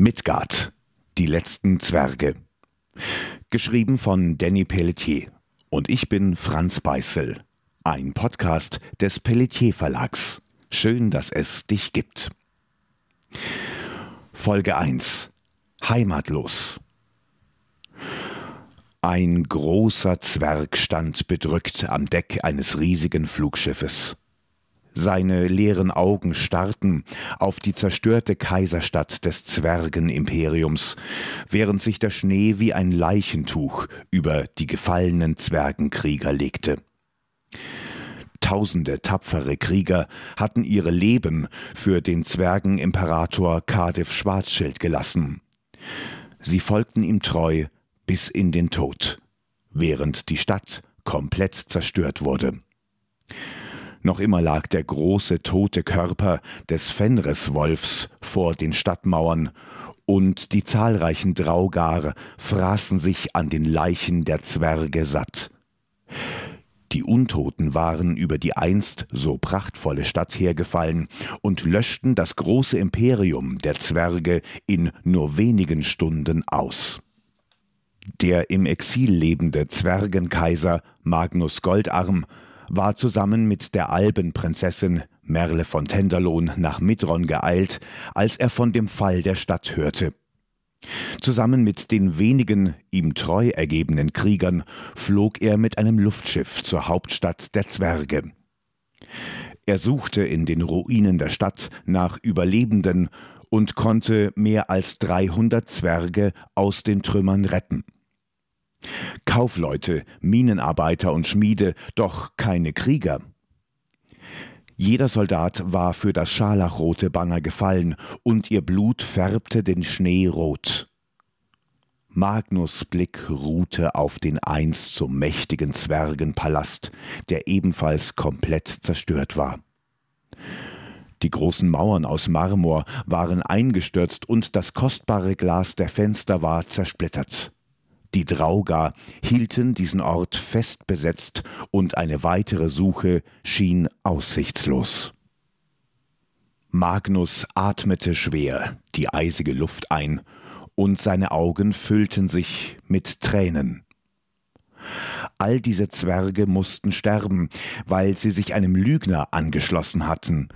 Midgard, die letzten Zwerge. Geschrieben von Danny Pelletier. Und ich bin Franz Beißel, ein Podcast des Pelletier Verlags. Schön, dass es dich gibt. Folge 1. Heimatlos. Ein großer Zwerg stand bedrückt am Deck eines riesigen Flugschiffes. Seine leeren Augen starrten auf die zerstörte Kaiserstadt des Zwergenimperiums, während sich der Schnee wie ein Leichentuch über die gefallenen Zwergenkrieger legte. Tausende tapfere Krieger hatten ihre Leben für den Zwergenimperator Cardiff Schwarzschild gelassen. Sie folgten ihm treu bis in den Tod, während die Stadt komplett zerstört wurde. Noch immer lag der große tote Körper des Fenriswolfs vor den Stadtmauern, und die zahlreichen Draugar fraßen sich an den Leichen der Zwerge satt. Die Untoten waren über die einst so prachtvolle Stadt hergefallen und löschten das große Imperium der Zwerge in nur wenigen Stunden aus. Der im Exil lebende Zwergenkaiser Magnus Goldarm war zusammen mit der Albenprinzessin Merle von Tenderlohn nach Midron geeilt, als er von dem Fall der Stadt hörte. Zusammen mit den wenigen ihm treu ergebenen Kriegern flog er mit einem Luftschiff zur Hauptstadt der Zwerge. Er suchte in den Ruinen der Stadt nach Überlebenden und konnte mehr als 300 Zwerge aus den Trümmern retten. Kaufleute, Minenarbeiter und Schmiede, doch keine Krieger. Jeder Soldat war für das scharlachrote Banner gefallen, und ihr Blut färbte den Schnee rot. Magnus Blick ruhte auf den einst so mächtigen Zwergenpalast, der ebenfalls komplett zerstört war. Die großen Mauern aus Marmor waren eingestürzt und das kostbare Glas der Fenster war zersplittert. Die Drauga hielten diesen Ort fest besetzt und eine weitere Suche schien aussichtslos. Magnus atmete schwer die eisige Luft ein, und seine Augen füllten sich mit Tränen. All diese Zwerge mussten sterben, weil sie sich einem Lügner angeschlossen hatten,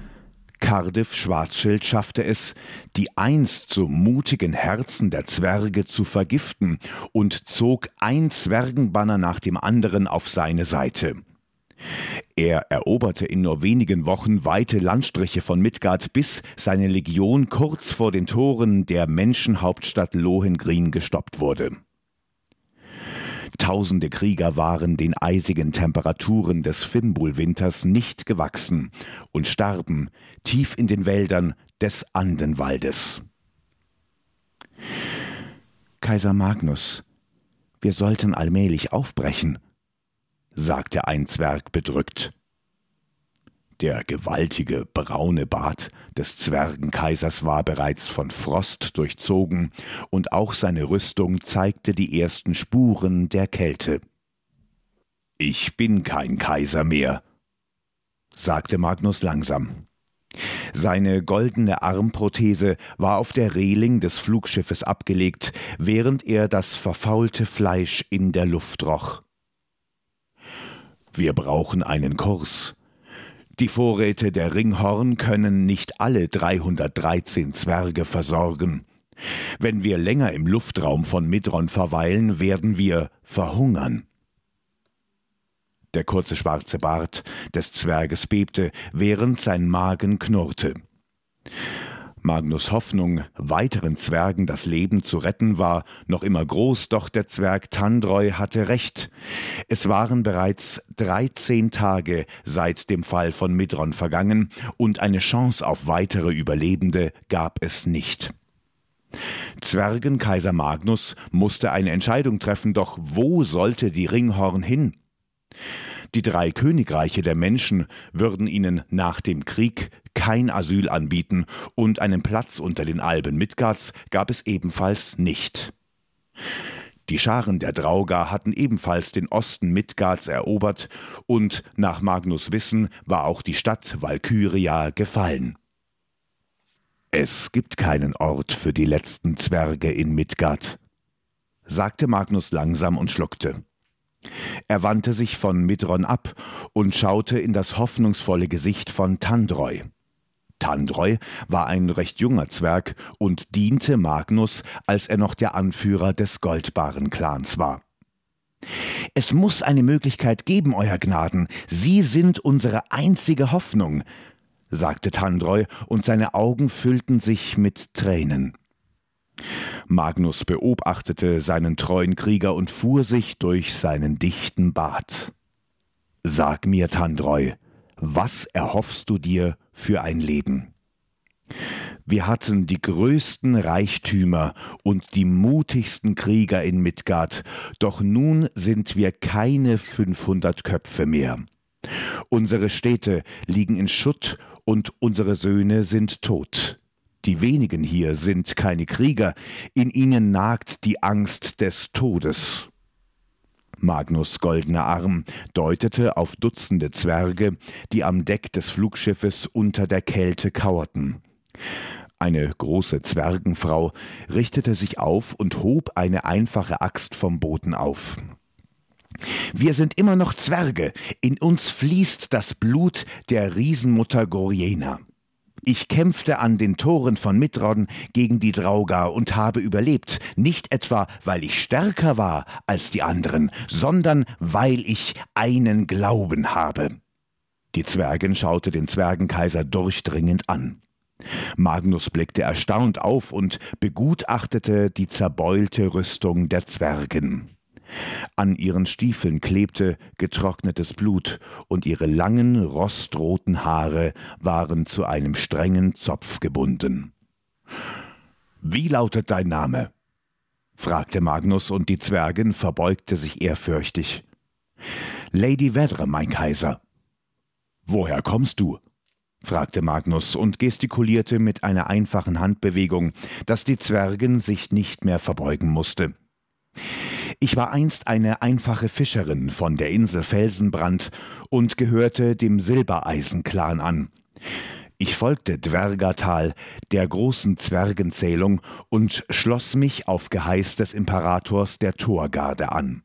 Cardiff Schwarzschild schaffte es, die einst so mutigen Herzen der Zwerge zu vergiften und zog ein Zwergenbanner nach dem anderen auf seine Seite. Er eroberte in nur wenigen Wochen weite Landstriche von Midgard, bis seine Legion kurz vor den Toren der Menschenhauptstadt Lohengrin gestoppt wurde. Tausende Krieger waren den eisigen Temperaturen des Fimbulwinters nicht gewachsen und starben tief in den Wäldern des Andenwaldes. Kaiser Magnus, wir sollten allmählich aufbrechen, sagte ein Zwerg bedrückt. Der gewaltige braune Bart des Zwergenkaisers war bereits von Frost durchzogen, und auch seine Rüstung zeigte die ersten Spuren der Kälte. Ich bin kein Kaiser mehr, sagte Magnus langsam. Seine goldene Armprothese war auf der Reling des Flugschiffes abgelegt, während er das verfaulte Fleisch in der Luft roch. Wir brauchen einen Kurs, die Vorräte der Ringhorn können nicht alle 313 Zwerge versorgen. Wenn wir länger im Luftraum von Midron verweilen, werden wir verhungern. Der kurze schwarze Bart des Zwerges bebte, während sein Magen knurrte. Magnus Hoffnung, weiteren Zwergen das Leben zu retten, war noch immer groß, doch der Zwerg Tandreu hatte recht. Es waren bereits dreizehn Tage seit dem Fall von Midron vergangen, und eine Chance auf weitere Überlebende gab es nicht. Zwergenkaiser Magnus musste eine Entscheidung treffen, doch wo sollte die Ringhorn hin? Die drei Königreiche der Menschen würden ihnen nach dem Krieg kein Asyl anbieten und einen Platz unter den Alben Midgards gab es ebenfalls nicht. Die Scharen der Draugar hatten ebenfalls den Osten Midgards erobert und nach Magnus Wissen war auch die Stadt Valkyria gefallen. Es gibt keinen Ort für die letzten Zwerge in Midgard, sagte Magnus langsam und schluckte. Er wandte sich von Midron ab und schaute in das hoffnungsvolle Gesicht von Tandroi. Tandroi war ein recht junger Zwerg und diente Magnus, als er noch der Anführer des Goldbaren-Clans war. Es muss eine Möglichkeit geben, Euer Gnaden. Sie sind unsere einzige Hoffnung, sagte Tandreu, und seine Augen füllten sich mit Tränen. Magnus beobachtete seinen treuen Krieger und fuhr sich durch seinen dichten Bart. Sag mir, Tandreu, was erhoffst du dir für ein Leben? Wir hatten die größten Reichtümer und die mutigsten Krieger in Midgard, doch nun sind wir keine 500 Köpfe mehr. Unsere Städte liegen in Schutt und unsere Söhne sind tot. Die wenigen hier sind keine Krieger, in ihnen nagt die Angst des Todes. Magnus goldener Arm deutete auf Dutzende Zwerge, die am Deck des Flugschiffes unter der Kälte kauerten. Eine große Zwergenfrau richtete sich auf und hob eine einfache Axt vom Boden auf. Wir sind immer noch Zwerge, in uns fließt das Blut der Riesenmutter Goriena. Ich kämpfte an den Toren von Mitrodden gegen die Draugar und habe überlebt, nicht etwa, weil ich stärker war als die anderen, sondern weil ich einen Glauben habe. Die Zwergin schaute den Zwergenkaiser durchdringend an. Magnus blickte erstaunt auf und begutachtete die zerbeulte Rüstung der Zwergen. An ihren Stiefeln klebte getrocknetes Blut, und ihre langen, rostroten Haare waren zu einem strengen Zopf gebunden. Wie lautet dein Name? fragte Magnus, und die Zwergin verbeugte sich ehrfürchtig. Lady Vedre, mein Kaiser. Woher kommst du? fragte Magnus und gestikulierte mit einer einfachen Handbewegung, dass die Zwergin sich nicht mehr verbeugen musste. Ich war einst eine einfache Fischerin von der Insel Felsenbrand und gehörte dem Silbereisen-Clan an. Ich folgte Dwergatal, der großen Zwergenzählung, und schloss mich auf Geheiß des Imperators der Torgarde an.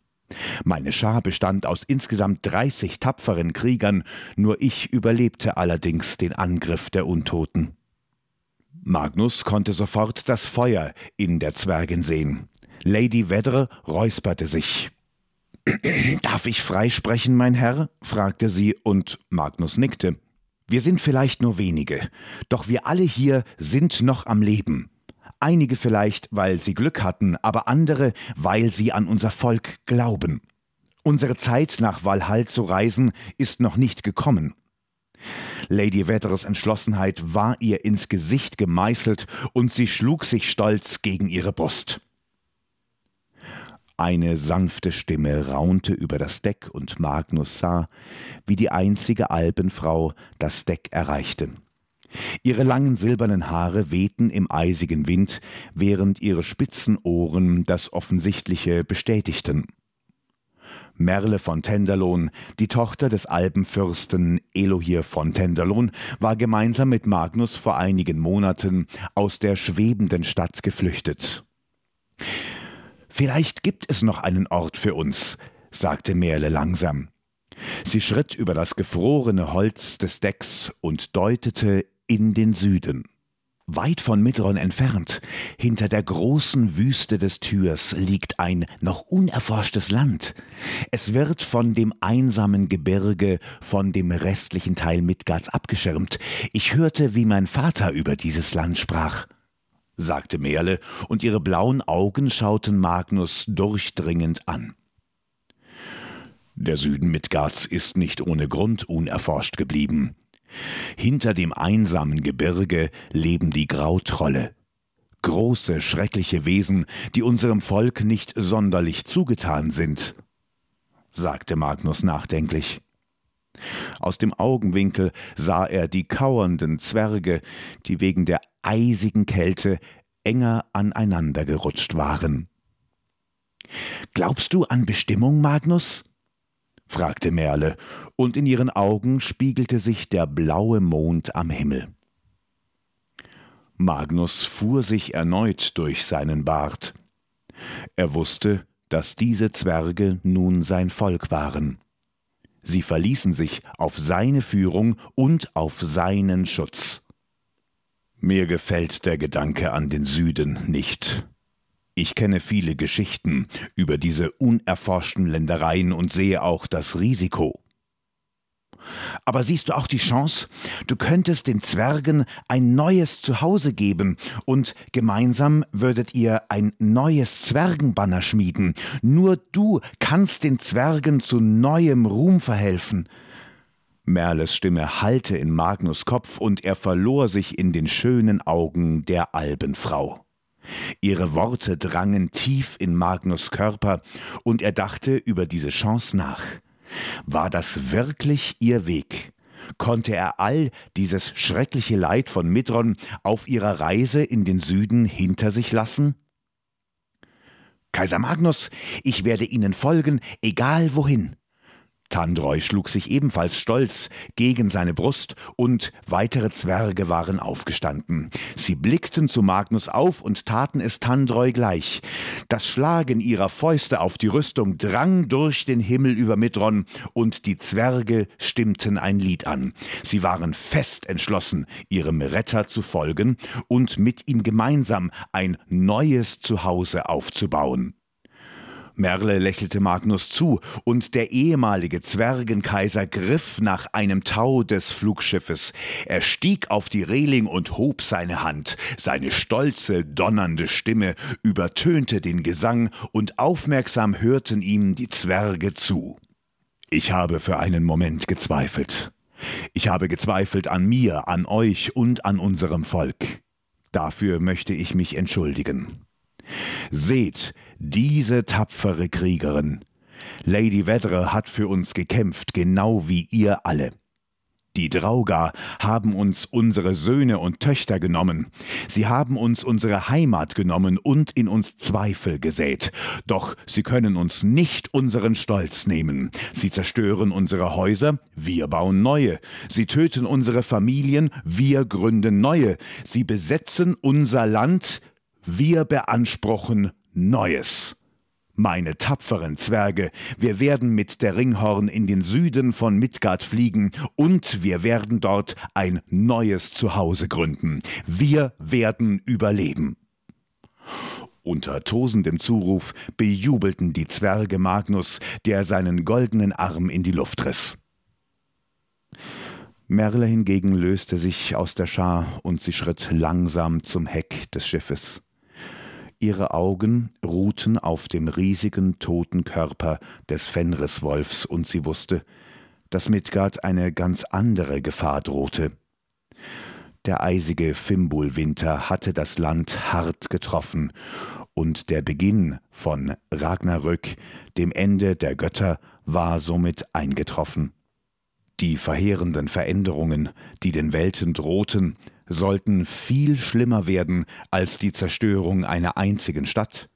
Meine Schar bestand aus insgesamt dreißig tapferen Kriegern, nur ich überlebte allerdings den Angriff der Untoten. Magnus konnte sofort das Feuer in der Zwergin sehen. Lady Vedre räusperte sich. Darf ich freisprechen, mein Herr? fragte sie, und Magnus nickte. Wir sind vielleicht nur wenige, doch wir alle hier sind noch am Leben. Einige vielleicht, weil sie Glück hatten, aber andere, weil sie an unser Volk glauben. Unsere Zeit nach Valhall zu reisen ist noch nicht gekommen. Lady Vedres Entschlossenheit war ihr ins Gesicht gemeißelt und sie schlug sich stolz gegen ihre Brust. Eine sanfte Stimme raunte über das Deck und Magnus sah, wie die einzige Alpenfrau das Deck erreichte. Ihre langen silbernen Haare wehten im eisigen Wind, während ihre spitzen Ohren das Offensichtliche bestätigten. Merle von Tenderlohn, die Tochter des Alpenfürsten Elohir von Tenderlohn, war gemeinsam mit Magnus vor einigen Monaten aus der schwebenden Stadt geflüchtet. Vielleicht gibt es noch einen Ort für uns, sagte Merle langsam. Sie schritt über das gefrorene Holz des Decks und deutete in den Süden. Weit von Midron entfernt, hinter der großen Wüste des Türs, liegt ein noch unerforschtes Land. Es wird von dem einsamen Gebirge, von dem restlichen Teil Midgards abgeschirmt. Ich hörte, wie mein Vater über dieses Land sprach sagte Merle, und ihre blauen Augen schauten Magnus durchdringend an. Der Süden Midgards ist nicht ohne Grund unerforscht geblieben. Hinter dem einsamen Gebirge leben die Grautrolle, große, schreckliche Wesen, die unserem Volk nicht sonderlich zugetan sind, sagte Magnus nachdenklich. Aus dem Augenwinkel sah er die kauernden Zwerge, die wegen der eisigen Kälte enger aneinander gerutscht waren. Glaubst du an Bestimmung, Magnus? fragte Merle, und in ihren Augen spiegelte sich der blaue Mond am Himmel. Magnus fuhr sich erneut durch seinen Bart. Er wusste, dass diese Zwerge nun sein Volk waren. Sie verließen sich auf seine Führung und auf seinen Schutz. Mir gefällt der Gedanke an den Süden nicht. Ich kenne viele Geschichten über diese unerforschten Ländereien und sehe auch das Risiko. Aber siehst du auch die Chance? Du könntest den Zwergen ein neues Zuhause geben und gemeinsam würdet ihr ein neues Zwergenbanner schmieden. Nur du kannst den Zwergen zu neuem Ruhm verhelfen. Merles Stimme hallte in Magnus Kopf und er verlor sich in den schönen Augen der Albenfrau. Ihre Worte drangen tief in Magnus Körper und er dachte über diese Chance nach. War das wirklich ihr Weg? Konnte er all dieses schreckliche Leid von Midron auf ihrer Reise in den Süden hinter sich lassen? Kaiser Magnus, ich werde Ihnen folgen, egal wohin. Tandreu schlug sich ebenfalls stolz gegen seine Brust, und weitere Zwerge waren aufgestanden. Sie blickten zu Magnus auf und taten es Tandreu gleich. Das Schlagen ihrer Fäuste auf die Rüstung drang durch den Himmel über Midron, und die Zwerge stimmten ein Lied an. Sie waren fest entschlossen, ihrem Retter zu folgen und mit ihm gemeinsam ein neues Zuhause aufzubauen. Merle lächelte Magnus zu, und der ehemalige Zwergenkaiser griff nach einem Tau des Flugschiffes. Er stieg auf die Reling und hob seine Hand. Seine stolze, donnernde Stimme übertönte den Gesang, und aufmerksam hörten ihm die Zwerge zu. Ich habe für einen Moment gezweifelt. Ich habe gezweifelt an mir, an euch und an unserem Volk. Dafür möchte ich mich entschuldigen. Seht, diese tapfere Kriegerin. Lady Vedre hat für uns gekämpft, genau wie ihr alle. Die Draugar haben uns unsere Söhne und Töchter genommen. Sie haben uns unsere Heimat genommen und in uns Zweifel gesät. Doch sie können uns nicht unseren Stolz nehmen. Sie zerstören unsere Häuser, wir bauen neue. Sie töten unsere Familien, wir gründen neue. Sie besetzen unser Land, wir beanspruchen Neues. Meine tapferen Zwerge, wir werden mit der Ringhorn in den Süden von Midgard fliegen und wir werden dort ein neues Zuhause gründen. Wir werden überleben. Unter tosendem Zuruf bejubelten die Zwerge Magnus, der seinen goldenen Arm in die Luft riss. Merle hingegen löste sich aus der Schar und sie schritt langsam zum Heck des Schiffes. Ihre Augen ruhten auf dem riesigen toten Körper des Fenriswolfs, und sie wusste, dass Midgard eine ganz andere Gefahr drohte. Der eisige Fimbulwinter hatte das Land hart getroffen, und der Beginn von Ragnarök, dem Ende der Götter, war somit eingetroffen. Die verheerenden Veränderungen, die den Welten drohten, sollten viel schlimmer werden als die Zerstörung einer einzigen Stadt.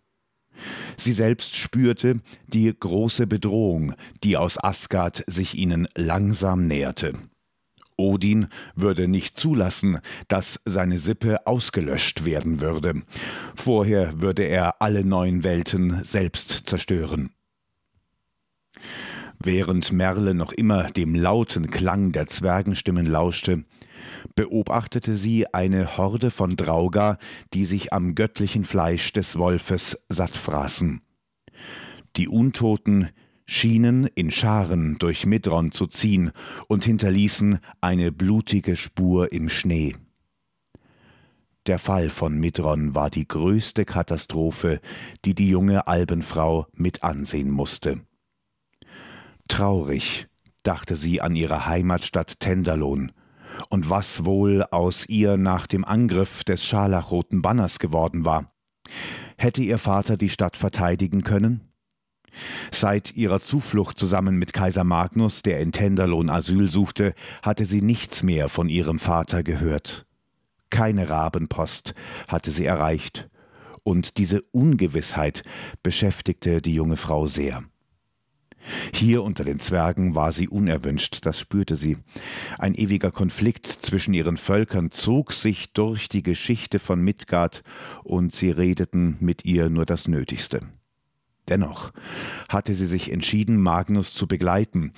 Sie selbst spürte die große Bedrohung, die aus Asgard sich ihnen langsam näherte. Odin würde nicht zulassen, dass seine Sippe ausgelöscht werden würde. Vorher würde er alle neuen Welten selbst zerstören. Während Merle noch immer dem lauten Klang der Zwergenstimmen lauschte, beobachtete sie eine Horde von Drauger, die sich am göttlichen Fleisch des Wolfes satt fraßen. Die Untoten schienen in Scharen durch Midron zu ziehen und hinterließen eine blutige Spur im Schnee. Der Fall von Midron war die größte Katastrophe, die die junge Albenfrau mit ansehen musste. Traurig dachte sie an ihre Heimatstadt Tenderlohn, und was wohl aus ihr nach dem Angriff des scharlachroten Banners geworden war. Hätte ihr Vater die Stadt verteidigen können? Seit ihrer Zuflucht zusammen mit Kaiser Magnus, der in Tenderlohn Asyl suchte, hatte sie nichts mehr von ihrem Vater gehört. Keine Rabenpost hatte sie erreicht, und diese Ungewissheit beschäftigte die junge Frau sehr. Hier unter den Zwergen war sie unerwünscht, das spürte sie. Ein ewiger Konflikt zwischen ihren Völkern zog sich durch die Geschichte von Midgard, und sie redeten mit ihr nur das Nötigste. Dennoch hatte sie sich entschieden, Magnus zu begleiten.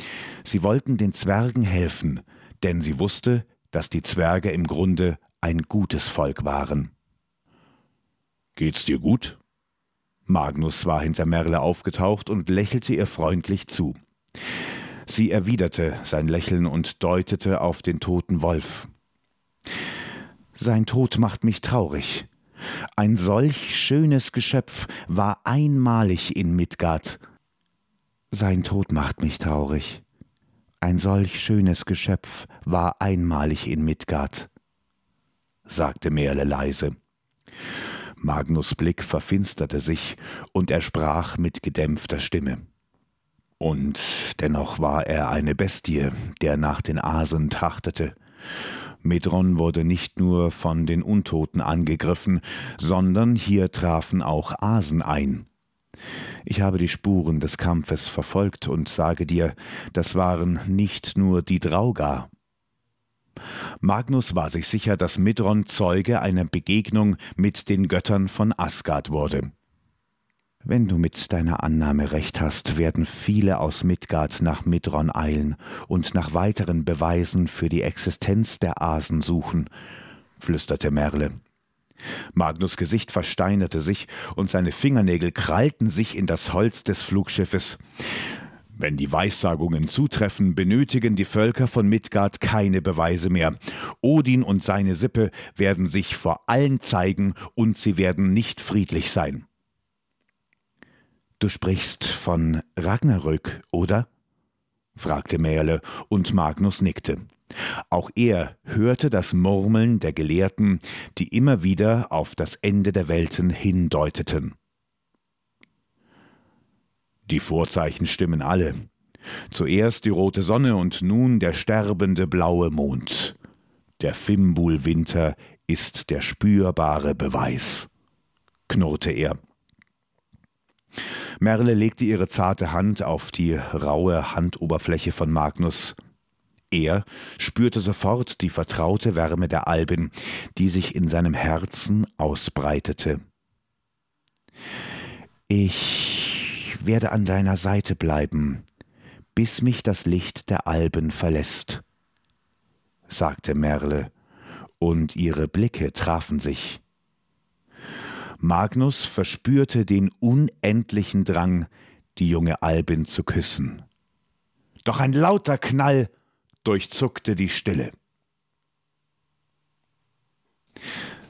Sie wollten den Zwergen helfen, denn sie wusste, dass die Zwerge im Grunde ein gutes Volk waren. Geht's dir gut? Magnus war hinter Merle aufgetaucht und lächelte ihr freundlich zu. Sie erwiderte sein Lächeln und deutete auf den toten Wolf. Sein Tod macht mich traurig. Ein solch schönes Geschöpf war einmalig in Midgard. Sein Tod macht mich traurig. Ein solch schönes Geschöpf war einmalig in Midgard, sagte Merle leise. Magnus Blick verfinsterte sich, und er sprach mit gedämpfter Stimme. Und dennoch war er eine Bestie, der nach den Asen trachtete. Medron wurde nicht nur von den Untoten angegriffen, sondern hier trafen auch Asen ein. Ich habe die Spuren des Kampfes verfolgt und sage dir, das waren nicht nur die Draugar. Magnus war sich sicher, dass Midron Zeuge einer Begegnung mit den Göttern von Asgard wurde. Wenn du mit deiner Annahme recht hast, werden viele aus Midgard nach Midron eilen und nach weiteren Beweisen für die Existenz der Asen suchen, flüsterte Merle. Magnus Gesicht versteinerte sich und seine Fingernägel krallten sich in das Holz des Flugschiffes. Wenn die Weissagungen zutreffen, benötigen die Völker von Midgard keine Beweise mehr. Odin und seine Sippe werden sich vor allen zeigen und sie werden nicht friedlich sein. Du sprichst von Ragnarök, oder? fragte Merle, und Magnus nickte. Auch er hörte das Murmeln der Gelehrten, die immer wieder auf das Ende der Welten hindeuteten. Die Vorzeichen stimmen alle. Zuerst die rote Sonne und nun der sterbende blaue Mond. Der Fimbulwinter ist der spürbare Beweis, knurrte er. Merle legte ihre zarte Hand auf die raue Handoberfläche von Magnus. Er spürte sofort die vertraute Wärme der Alben, die sich in seinem Herzen ausbreitete. Ich werde an deiner Seite bleiben, bis mich das Licht der Alben verlässt, sagte Merle, und ihre Blicke trafen sich. Magnus verspürte den unendlichen Drang, die junge Albin zu küssen. Doch ein lauter Knall durchzuckte die Stille.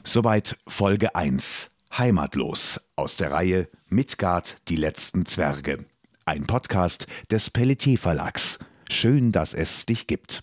Soweit Folge 1 Heimatlos aus der Reihe Midgard, die letzten Zwerge. Ein Podcast des Pelletier Verlags. Schön, dass es dich gibt.